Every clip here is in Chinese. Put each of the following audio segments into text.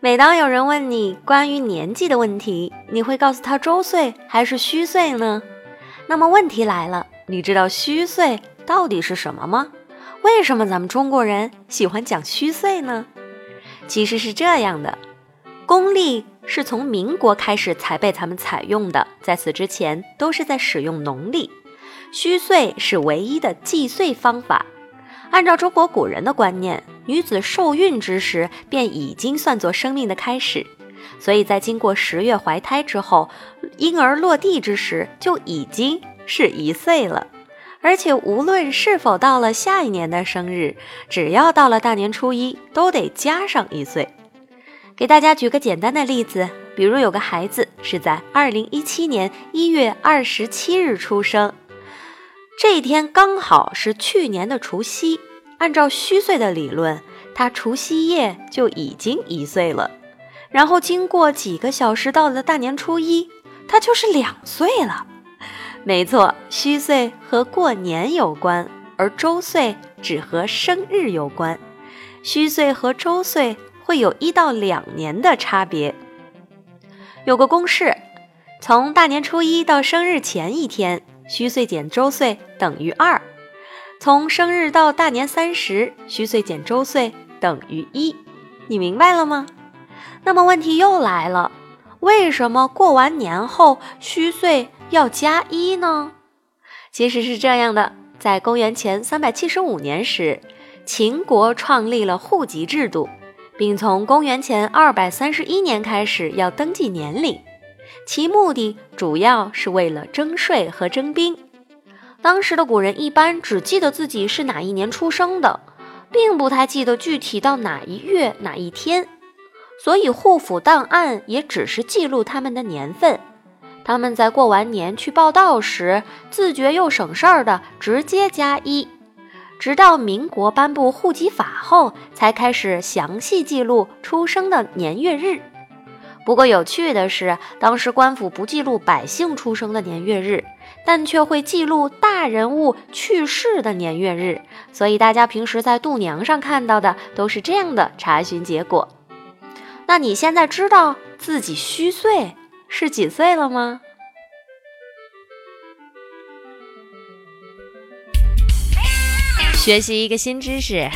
每当有人问你关于年纪的问题，你会告诉他周岁还是虚岁呢？那么问题来了，你知道虚岁到底是什么吗？为什么咱们中国人喜欢讲虚岁呢？其实是这样的，公历是从民国开始才被咱们采用的，在此之前都是在使用农历，虚岁是唯一的计岁方法。按照中国古人的观念，女子受孕之时便已经算作生命的开始，所以在经过十月怀胎之后，婴儿落地之时就已经是一岁了。而且无论是否到了下一年的生日，只要到了大年初一，都得加上一岁。给大家举个简单的例子，比如有个孩子是在二零一七年一月二十七日出生。这一天刚好是去年的除夕，按照虚岁的理论，他除夕夜就已经一岁了。然后经过几个小时到了大年初一，他就是两岁了。没错，虚岁和过年有关，而周岁只和生日有关。虚岁和周岁会有一到两年的差别。有个公式，从大年初一到生日前一天。虚岁减周岁等于二，从生日到大年三十，虚岁减周岁等于一，你明白了吗？那么问题又来了，为什么过完年后虚岁要加一呢？其实是这样的，在公元前三百七十五年时，秦国创立了户籍制度，并从公元前二百三十一年开始要登记年龄。其目的主要是为了征税和征兵。当时的古人一般只记得自己是哪一年出生的，并不太记得具体到哪一月哪一天，所以户府档案也只是记录他们的年份。他们在过完年去报到时，自觉又省事儿的，直接加一。直到民国颁布户籍法后，才开始详细记录出生的年月日。不过有趣的是，当时官府不记录百姓出生的年月日，但却会记录大人物去世的年月日，所以大家平时在度娘上看到的都是这样的查询结果。那你现在知道自己虚岁是几岁了吗？学习一个新知识，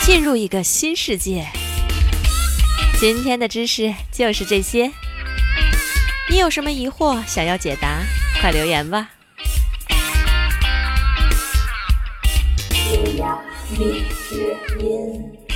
进入一个新世界。今天的知识就是这些，你有什么疑惑想要解答，快留言吧。月牙蜜之音。